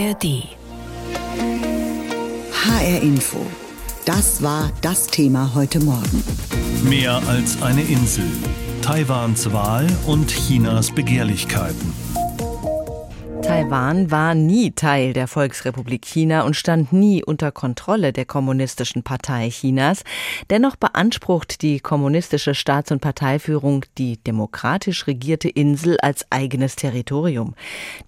ARD. HR Info. Das war das Thema heute Morgen. Mehr als eine Insel. Taiwans Wahl und Chinas Begehrlichkeiten. Taiwan war nie Teil der Volksrepublik China und stand nie unter Kontrolle der Kommunistischen Partei Chinas. Dennoch beansprucht die kommunistische Staats- und Parteiführung die demokratisch regierte Insel als eigenes Territorium.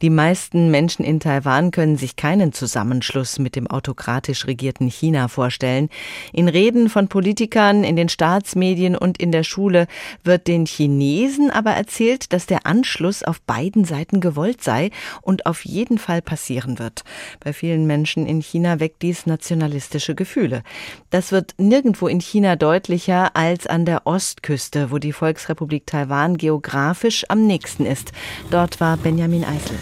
Die meisten Menschen in Taiwan können sich keinen Zusammenschluss mit dem autokratisch regierten China vorstellen. In Reden von Politikern, in den Staatsmedien und in der Schule wird den Chinesen aber erzählt, dass der Anschluss auf beiden Seiten gewollt sei und auf jeden Fall passieren wird. Bei vielen Menschen in China weckt dies nationalistische Gefühle. Das wird nirgendwo in China deutlicher als an der Ostküste, wo die Volksrepublik Taiwan geografisch am nächsten ist. Dort war Benjamin Eisel.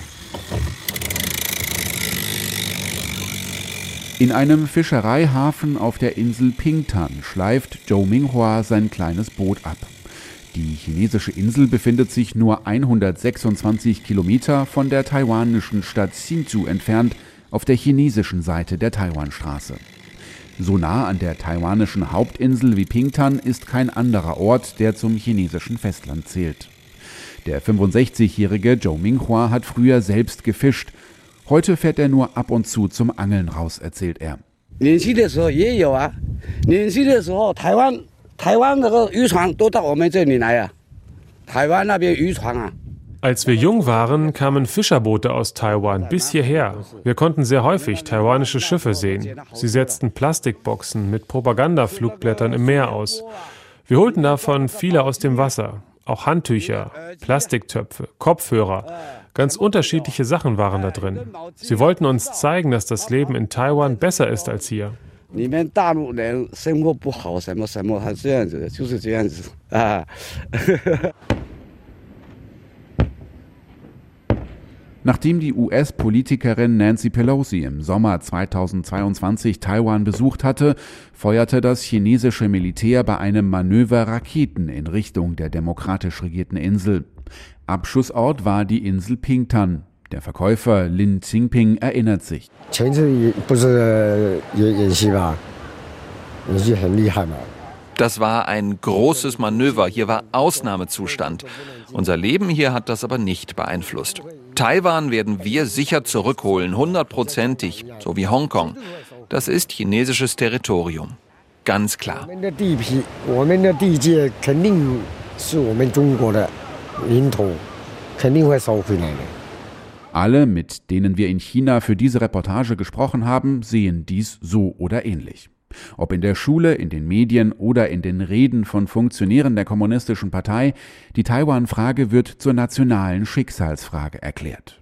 In einem Fischereihafen auf der Insel Pingtan schleift Zhou Minghua sein kleines Boot ab. Die chinesische Insel befindet sich nur 126 Kilometer von der taiwanischen Stadt Hsinchu entfernt auf der chinesischen Seite der Taiwanstraße. So nah an der taiwanischen Hauptinsel wie Pingtan ist kein anderer Ort, der zum chinesischen Festland zählt. Der 65-jährige Zhou Minghua hat früher selbst gefischt. Heute fährt er nur ab und zu zum Angeln raus, erzählt er. 年轻的时候也有啊，年轻的时候台湾 台湾那个渔船都到我们这里来啊，台湾那边渔船啊。 Als wir jung waren, kamen Fischerboote aus Taiwan bis hierher. Wir konnten sehr häufig taiwanische Schiffe sehen. Sie setzten Plastikboxen mit Propagandaflugblättern im Meer aus. Wir holten davon viele aus dem Wasser. Auch Handtücher, Plastiktöpfe, Kopfhörer. Ganz unterschiedliche Sachen waren da drin. Sie wollten uns zeigen, dass das Leben in Taiwan besser ist als hier. 你们大陆人生活不好，什么什么，还这样子的，就是这样子啊。 Nachdem die US-Politikerin Nancy Pelosi im Sommer 2022 Taiwan besucht hatte, feuerte das chinesische Militär bei einem Manöver Raketen in Richtung der demokratisch regierten Insel. Abschussort war die Insel Pingtan. Der Verkäufer Lin Xingping erinnert sich. Das war ein großes Manöver. Hier war Ausnahmezustand. Unser Leben hier hat das aber nicht beeinflusst. Taiwan werden wir sicher zurückholen, hundertprozentig, so wie Hongkong. Das ist chinesisches Territorium. Ganz klar. Alle, mit denen wir in China für diese Reportage gesprochen haben, sehen dies so oder ähnlich. Ob in der Schule, in den Medien oder in den Reden von Funktionären der Kommunistischen Partei, die Taiwan-Frage wird zur nationalen Schicksalsfrage erklärt.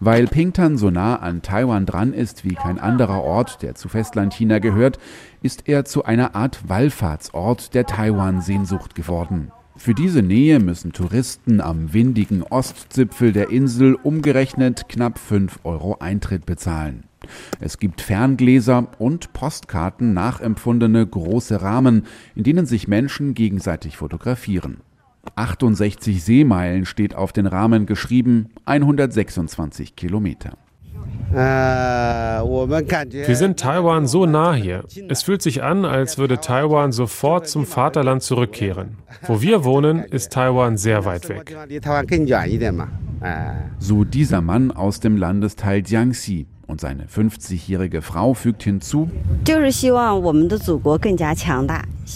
Weil Pingtan so nah an Taiwan dran ist wie kein anderer Ort, der zu Festlandchina gehört, ist er zu einer Art Wallfahrtsort der Taiwan-Sehnsucht geworden. Für diese Nähe müssen Touristen am windigen Ostzipfel der Insel umgerechnet knapp 5 Euro Eintritt bezahlen. Es gibt Ferngläser und Postkarten nachempfundene große Rahmen, in denen sich Menschen gegenseitig fotografieren. 68 Seemeilen steht auf den Rahmen geschrieben, 126 Kilometer. Wir sind Taiwan so nah hier. Es fühlt sich an, als würde Taiwan sofort zum Vaterland zurückkehren. Wo wir wohnen, ist Taiwan sehr weit weg. So dieser Mann aus dem Landesteil Jiangxi, und seine 50-jährige Frau fügt hinzu,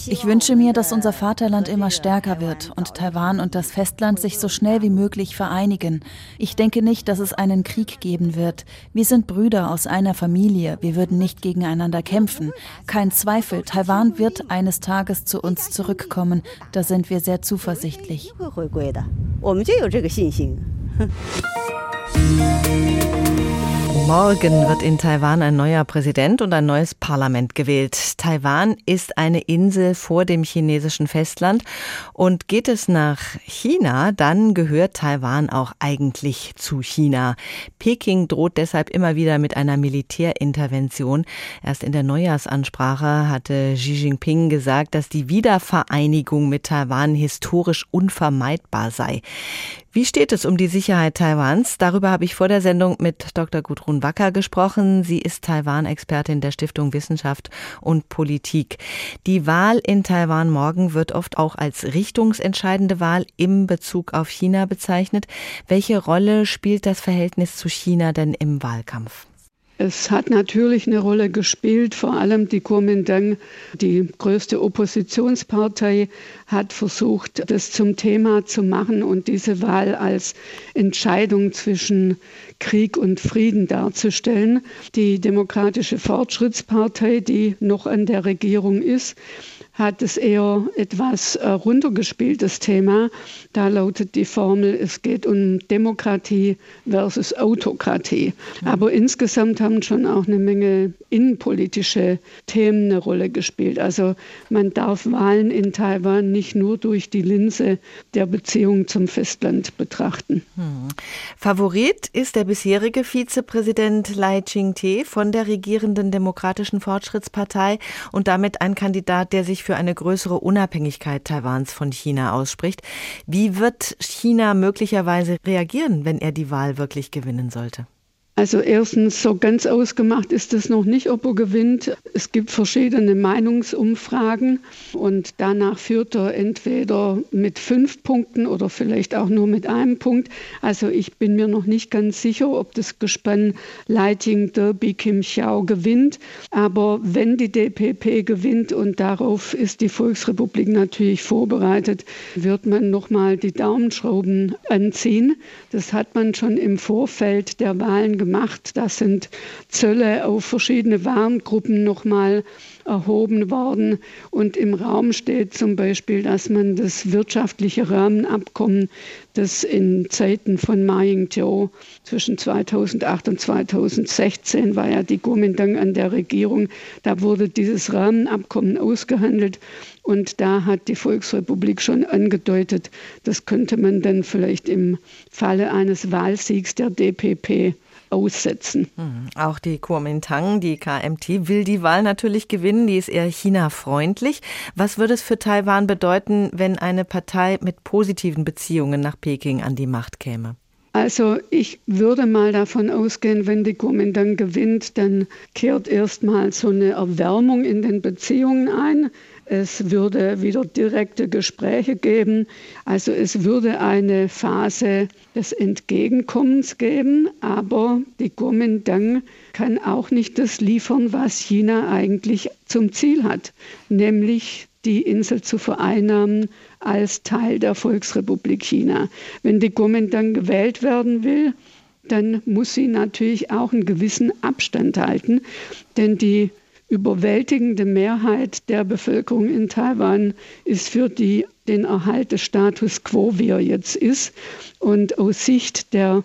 ich wünsche mir, dass unser Vaterland immer stärker wird und Taiwan und das Festland sich so schnell wie möglich vereinigen. Ich denke nicht, dass es einen Krieg geben wird. Wir sind Brüder aus einer Familie. Wir würden nicht gegeneinander kämpfen. Kein Zweifel, Taiwan wird eines Tages zu uns zurückkommen. Da sind wir sehr zuversichtlich. Morgen wird in Taiwan ein neuer Präsident und ein neues Parlament gewählt. Taiwan ist eine Insel vor dem chinesischen Festland und geht es nach China, dann gehört Taiwan auch eigentlich zu China. Peking droht deshalb immer wieder mit einer Militärintervention. Erst in der Neujahrsansprache hatte Xi Jinping gesagt, dass die Wiedervereinigung mit Taiwan historisch unvermeidbar sei. Wie steht es um die Sicherheit Taiwans? Darüber habe ich vor der Sendung mit Dr. Gudrun Wacker gesprochen. Sie ist Taiwan-Expertin der Stiftung Wissenschaft und Politik. Die Wahl in Taiwan morgen wird oft auch als richtungsentscheidende Wahl im Bezug auf China bezeichnet. Welche Rolle spielt das Verhältnis zu China denn im Wahlkampf? Es hat natürlich eine Rolle gespielt, vor allem die Kuomintang, die größte Oppositionspartei, hat versucht, das zum Thema zu machen und diese Wahl als Entscheidung zwischen Krieg und Frieden darzustellen. Die Demokratische Fortschrittspartei, die noch an der Regierung ist, hat es eher etwas äh, runtergespielt, das Thema. Da lautet die Formel, es geht um Demokratie versus Autokratie. Mhm. Aber insgesamt haben schon auch eine Menge innenpolitische Themen eine Rolle gespielt. Also man darf Wahlen in Taiwan nicht nur durch die Linse der Beziehung zum Festland betrachten. Mhm. Favorit ist der bisherige Vizepräsident Lai Ching-te von der regierenden Demokratischen Fortschrittspartei und damit ein Kandidat, der sich für eine größere Unabhängigkeit Taiwans von China ausspricht. Wie wird China möglicherweise reagieren, wenn er die Wahl wirklich gewinnen sollte? Also erstens, so ganz ausgemacht ist es noch nicht, ob er gewinnt. Es gibt verschiedene Meinungsumfragen und danach führt er entweder mit fünf Punkten oder vielleicht auch nur mit einem Punkt. Also ich bin mir noch nicht ganz sicher, ob das Gespann Lighting Derby Kim Xiao gewinnt. Aber wenn die DPP gewinnt und darauf ist die Volksrepublik natürlich vorbereitet, wird man nochmal die Daumenschrauben anziehen. Das hat man schon im Vorfeld der Wahlen gemacht. Da sind Zölle auf verschiedene Warengruppen nochmal erhoben worden. Und im Raum steht zum Beispiel, dass man das wirtschaftliche Rahmenabkommen, das in Zeiten von Ma Ying-jeou zwischen 2008 und 2016 war ja die Kuomintang an der Regierung, da wurde dieses Rahmenabkommen ausgehandelt. Und da hat die Volksrepublik schon angedeutet, das könnte man dann vielleicht im Falle eines Wahlsiegs der DPP aussetzen. Hm, auch die Kuomintang, die KMT, will die Wahl natürlich gewinnen. Die ist eher China-freundlich. Was würde es für Taiwan bedeuten, wenn eine Partei mit positiven Beziehungen nach Peking an die Macht käme? Also ich würde mal davon ausgehen, wenn die Kuomintang gewinnt, dann kehrt erstmal so eine Erwärmung in den Beziehungen ein. Es würde wieder direkte Gespräche geben. Also es würde eine Phase des Entgegenkommens geben. Aber die Kuomintang kann auch nicht das liefern, was China eigentlich zum Ziel hat, nämlich die Insel zu vereinnahmen als Teil der Volksrepublik China. Wenn die Kuomintang gewählt werden will, dann muss sie natürlich auch einen gewissen Abstand halten, denn die überwältigende Mehrheit der Bevölkerung in Taiwan ist für die, den Erhalt des Status quo, wie er jetzt ist. Und aus Sicht der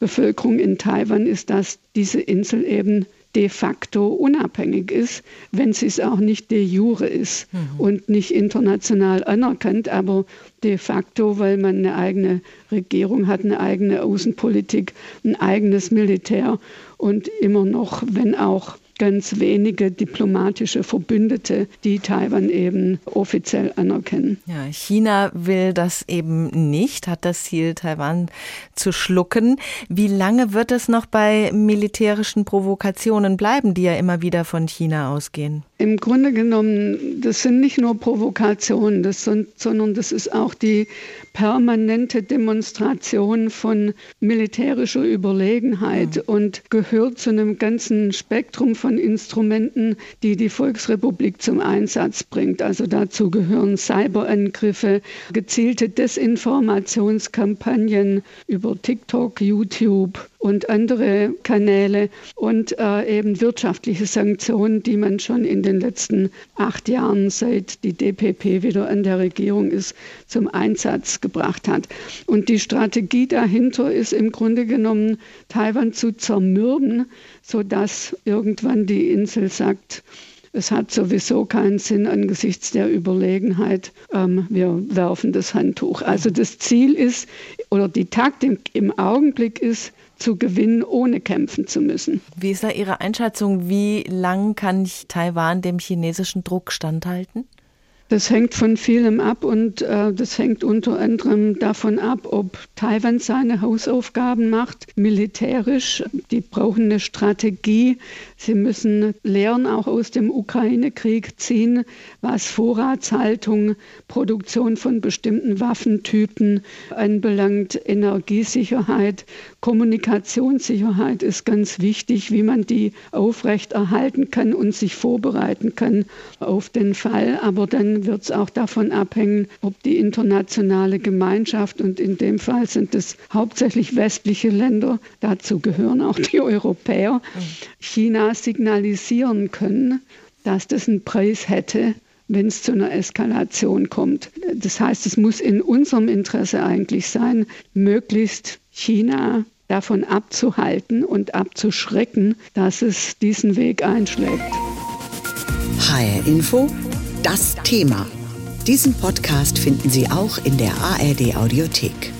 Bevölkerung in Taiwan ist das diese Insel eben de facto unabhängig ist, wenn sie es auch nicht de jure ist mhm. und nicht international anerkannt, aber de facto, weil man eine eigene Regierung hat, eine eigene Außenpolitik, ein eigenes Militär und immer noch, wenn auch ganz wenige diplomatische Verbündete, die Taiwan eben offiziell anerkennen. Ja, China will das eben nicht, hat das Ziel, Taiwan zu schlucken. Wie lange wird es noch bei militärischen Provokationen bleiben, die ja immer wieder von China ausgehen? Im Grunde genommen, das sind nicht nur Provokationen, das sind, sondern das ist auch die permanente Demonstration von militärischer Überlegenheit mhm. und gehört zu einem ganzen Spektrum von Instrumenten, die die Volksrepublik zum Einsatz bringt. Also dazu gehören Cyberangriffe, gezielte Desinformationskampagnen über TikTok, YouTube, und andere Kanäle und äh, eben wirtschaftliche Sanktionen, die man schon in den letzten acht Jahren, seit die DPP wieder an der Regierung ist, zum Einsatz gebracht hat. Und die Strategie dahinter ist im Grunde genommen, Taiwan zu zermürben, sodass irgendwann die Insel sagt, es hat sowieso keinen Sinn angesichts der Überlegenheit. Ähm, wir werfen das Handtuch. Also das Ziel ist oder die Taktik im Augenblick ist, zu gewinnen, ohne kämpfen zu müssen. Wie ist da Ihre Einschätzung? Wie lang kann Taiwan dem chinesischen Druck standhalten? Das hängt von vielem ab und äh, das hängt unter anderem davon ab, ob Taiwan seine Hausaufgaben macht, militärisch. Die brauchen eine Strategie. Sie müssen Lehren auch aus dem Ukraine-Krieg ziehen, was Vorratshaltung, Produktion von bestimmten Waffentypen anbelangt. Energiesicherheit, Kommunikationssicherheit ist ganz wichtig, wie man die aufrechterhalten kann und sich vorbereiten kann auf den Fall. Aber dann wird es auch davon abhängen, ob die internationale Gemeinschaft, und in dem Fall sind es hauptsächlich westliche Länder, dazu gehören auch die Europäer, China signalisieren können, dass das einen Preis hätte, wenn es zu einer Eskalation kommt. Das heißt, es muss in unserem Interesse eigentlich sein, möglichst China davon abzuhalten und abzuschrecken, dass es diesen Weg einschlägt. HR Info das Thema. Diesen Podcast finden Sie auch in der ARD Audiothek.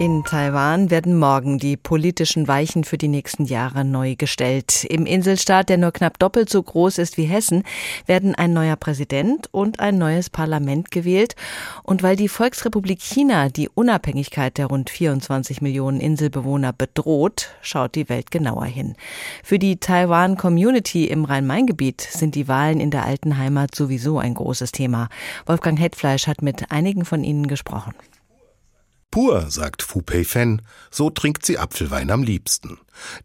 In Taiwan werden morgen die politischen Weichen für die nächsten Jahre neu gestellt. Im Inselstaat, der nur knapp doppelt so groß ist wie Hessen, werden ein neuer Präsident und ein neues Parlament gewählt. Und weil die Volksrepublik China die Unabhängigkeit der rund 24 Millionen Inselbewohner bedroht, schaut die Welt genauer hin. Für die Taiwan-Community im Rhein-Main-Gebiet sind die Wahlen in der alten Heimat sowieso ein großes Thema. Wolfgang Hetfleisch hat mit einigen von ihnen gesprochen. Pur, sagt Fu Pei Fen, so trinkt sie Apfelwein am liebsten.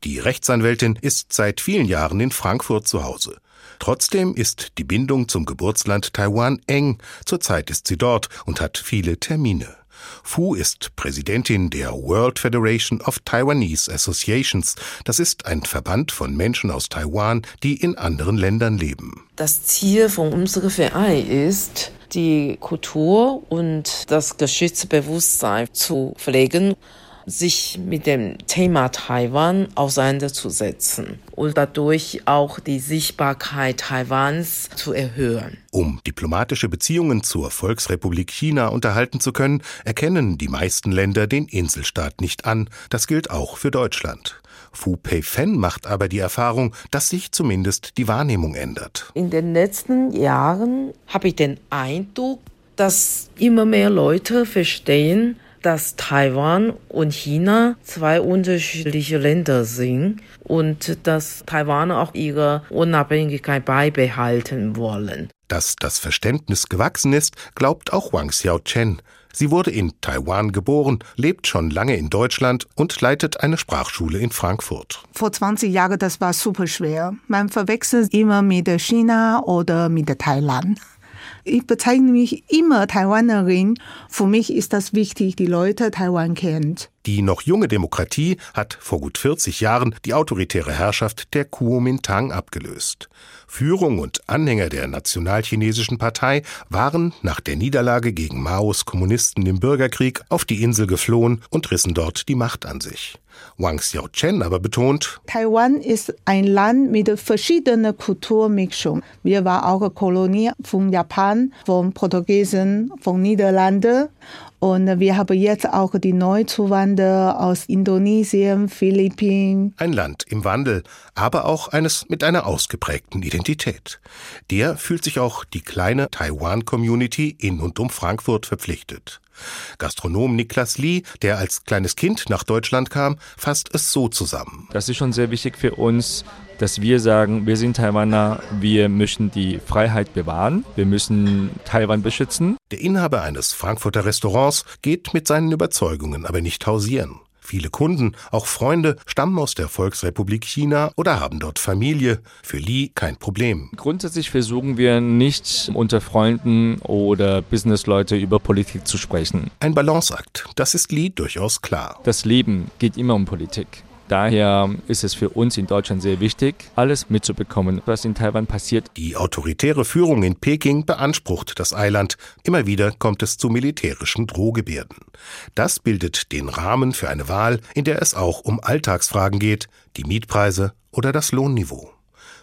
Die Rechtsanwältin ist seit vielen Jahren in Frankfurt zu Hause. Trotzdem ist die Bindung zum Geburtsland Taiwan eng. Zurzeit ist sie dort und hat viele Termine. Fu ist Präsidentin der World Federation of Taiwanese Associations. Das ist ein Verband von Menschen aus Taiwan, die in anderen Ländern leben. Das Ziel von unserem Verein ist, die Kultur und das Geschichtsbewusstsein zu pflegen, sich mit dem Thema Taiwan auseinanderzusetzen und dadurch auch die Sichtbarkeit Taiwans zu erhöhen. Um diplomatische Beziehungen zur Volksrepublik China unterhalten zu können, erkennen die meisten Länder den Inselstaat nicht an. Das gilt auch für Deutschland. Fu Pei-Fen macht aber die Erfahrung, dass sich zumindest die Wahrnehmung ändert. In den letzten Jahren habe ich den Eindruck, dass immer mehr Leute verstehen, dass Taiwan und China zwei unterschiedliche Länder sind und dass Taiwaner auch ihre Unabhängigkeit beibehalten wollen. Dass das Verständnis gewachsen ist, glaubt auch Wang Xiaochen. Sie wurde in Taiwan geboren, lebt schon lange in Deutschland und leitet eine Sprachschule in Frankfurt. Vor 20 Jahren, das war super schwer. Man verwechselt immer mit China oder mit Thailand. Ich bezeichne mich immer Taiwanerin. Für mich ist das wichtig, die Leute Taiwan kennt. Die noch junge Demokratie hat vor gut 40 Jahren die autoritäre Herrschaft der Kuomintang abgelöst. Führung und Anhänger der nationalchinesischen Partei waren nach der Niederlage gegen Maos Kommunisten im Bürgerkrieg auf die Insel geflohen und rissen dort die Macht an sich. Wang Xiaochen aber betont, Taiwan ist ein Land mit verschiedener Kulturmischung. Wir waren auch Kolonie von Japan, von Portugiesen, von Niederlanden und wir haben jetzt auch die Neuzuwanderer aus Indonesien, Philippinen. Ein Land im Wandel, aber auch eines mit einer ausgeprägten Identität. Der fühlt sich auch die kleine Taiwan-Community in und um Frankfurt verpflichtet. Gastronom Niklas Lee, der als kleines Kind nach Deutschland kam, fasst es so zusammen. Das ist schon sehr wichtig für uns, dass wir sagen, wir sind Taiwaner, wir möchten die Freiheit bewahren, wir müssen Taiwan beschützen. Der Inhaber eines Frankfurter Restaurants geht mit seinen Überzeugungen aber nicht hausieren. Viele Kunden, auch Freunde, stammen aus der Volksrepublik China oder haben dort Familie. Für Li kein Problem. Grundsätzlich versuchen wir nicht unter Freunden oder Businessleute über Politik zu sprechen. Ein Balanceakt, das ist Li durchaus klar. Das Leben geht immer um Politik. Daher ist es für uns in Deutschland sehr wichtig, alles mitzubekommen, was in Taiwan passiert. Die autoritäre Führung in Peking beansprucht das Eiland. Immer wieder kommt es zu militärischen Drohgebärden. Das bildet den Rahmen für eine Wahl, in der es auch um Alltagsfragen geht, die Mietpreise oder das Lohnniveau.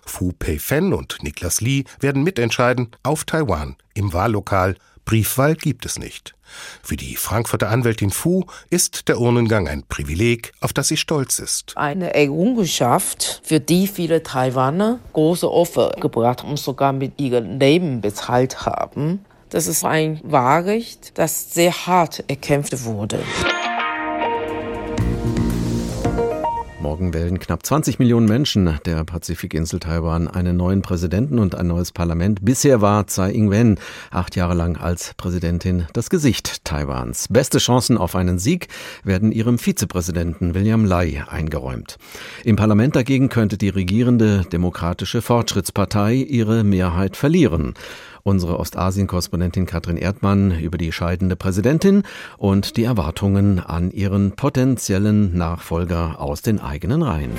Fu Pei-Fen und Niklas Lee werden mitentscheiden auf Taiwan im Wahllokal. Briefwahl gibt es nicht. Für die Frankfurter Anwältin Fu ist der Urnengang ein Privileg, auf das sie stolz ist. Eine Errungenschaft, für die viele Taiwaner große Opfer gebracht und sogar mit ihrem Leben bezahlt haben. Das ist ein Wahlrecht, das sehr hart erkämpft wurde. Morgen wählen knapp 20 Millionen Menschen der Pazifikinsel Taiwan einen neuen Präsidenten und ein neues Parlament. Bisher war Tsai Ing-wen acht Jahre lang als Präsidentin das Gesicht Taiwans. Beste Chancen auf einen Sieg werden ihrem Vizepräsidenten William Lai eingeräumt. Im Parlament dagegen könnte die regierende Demokratische Fortschrittspartei ihre Mehrheit verlieren unsere Ostasien-Korrespondentin Katrin Erdmann über die scheidende Präsidentin und die Erwartungen an ihren potenziellen Nachfolger aus den eigenen Reihen.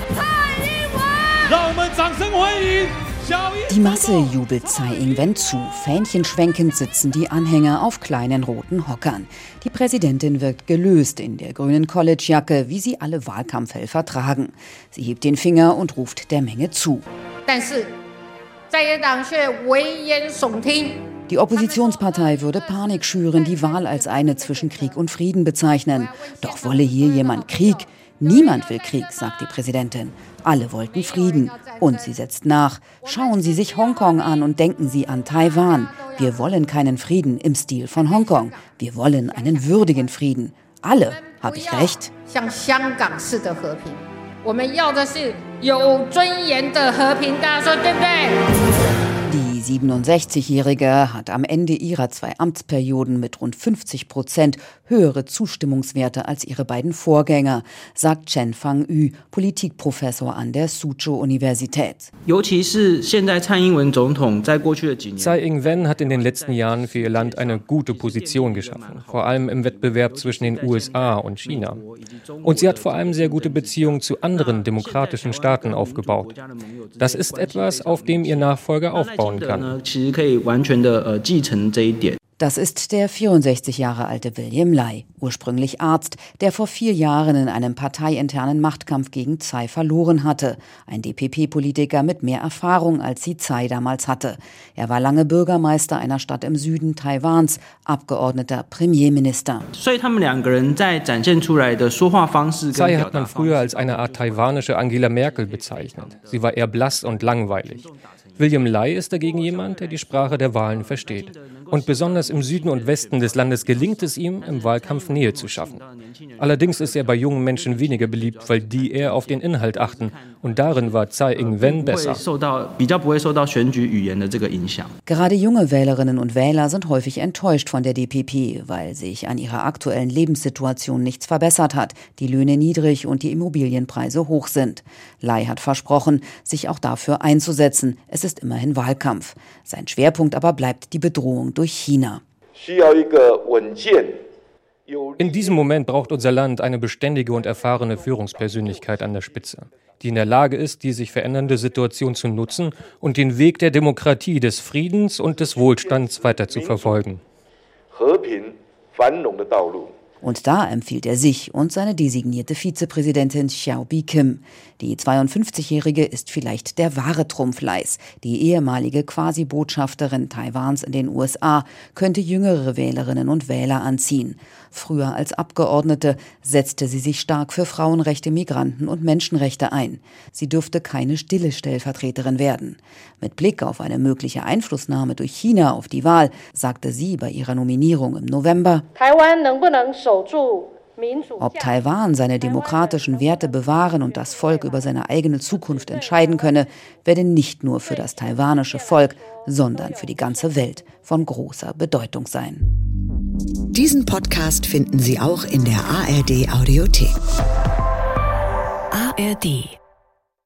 Die Masse jubelt Tsai Ing-wen zu. Fähnchenschwenkend sitzen die Anhänger auf kleinen roten Hockern. Die Präsidentin wirkt gelöst in der grünen Collegejacke, wie sie alle Wahlkampfhelfer tragen. Sie hebt den Finger und ruft der Menge zu. Die Oppositionspartei würde Panik schüren, die Wahl als eine zwischen Krieg und Frieden bezeichnen. Doch wolle hier jemand Krieg? Niemand will Krieg, sagt die Präsidentin. Alle wollten Frieden. Und sie setzt nach. Schauen Sie sich Hongkong an und denken Sie an Taiwan. Wir wollen keinen Frieden im Stil von Hongkong. Wir wollen einen würdigen Frieden. Alle, habe ich recht? 我们要的是有尊严的和平，大家说对不对？？Die 67-Jährige hat am Ende ihrer zwei Amtsperioden mit rund 50 Prozent höhere Zustimmungswerte als ihre beiden Vorgänger, sagt Chen Fang-Yu, Politikprofessor an der Suzhou-Universität. Tsai Ing-wen hat in den letzten Jahren für ihr Land eine gute Position geschaffen, vor allem im Wettbewerb zwischen den USA und China. Und sie hat vor allem sehr gute Beziehungen zu anderen demokratischen Staaten aufgebaut. Das ist etwas, auf dem ihr Nachfolger aufbauen kann. Das ist der 64 Jahre alte William Lai, ursprünglich Arzt, der vor vier Jahren in einem parteiinternen Machtkampf gegen Tsai verloren hatte. Ein DPP-Politiker mit mehr Erfahrung, als sie Tsai damals hatte. Er war lange Bürgermeister einer Stadt im Süden Taiwans, Abgeordneter Premierminister. Tsai hat man früher als eine Art taiwanische Angela Merkel bezeichnet. Sie war eher blass und langweilig. William Lai ist dagegen jemand, der die Sprache der Wahlen versteht. Und besonders im Süden und Westen des Landes gelingt es ihm, im Wahlkampf Nähe zu schaffen. Allerdings ist er bei jungen Menschen weniger beliebt, weil die eher auf den Inhalt achten. Und darin war Tsai Ing-wen besser. Gerade junge Wählerinnen und Wähler sind häufig enttäuscht von der DPP, weil sich an ihrer aktuellen Lebenssituation nichts verbessert hat, die Löhne niedrig und die Immobilienpreise hoch sind. Lai hat versprochen, sich auch dafür einzusetzen. Es ist immerhin Wahlkampf. Sein Schwerpunkt aber bleibt die Bedrohung durch China. In diesem Moment braucht unser Land eine beständige und erfahrene Führungspersönlichkeit an der Spitze, die in der Lage ist, die sich verändernde Situation zu nutzen und den Weg der Demokratie, des Friedens und des Wohlstands weiter zu verfolgen. Und da empfiehlt er sich und seine designierte Vizepräsidentin Xiaobi Kim. Die 52-Jährige ist vielleicht der wahre Trumpfleis. Die ehemalige Quasi-Botschafterin Taiwans in den USA könnte jüngere Wählerinnen und Wähler anziehen. Früher als Abgeordnete setzte sie sich stark für Frauenrechte, Migranten und Menschenrechte ein. Sie dürfte keine stille Stellvertreterin werden. Mit Blick auf eine mögliche Einflussnahme durch China auf die Wahl sagte sie bei ihrer Nominierung im November, ob Taiwan seine demokratischen Werte bewahren und das Volk über seine eigene Zukunft entscheiden könne, werde nicht nur für das taiwanische Volk, sondern für die ganze Welt von großer Bedeutung sein. Diesen Podcast finden Sie auch in der ARD Audiothek. ARD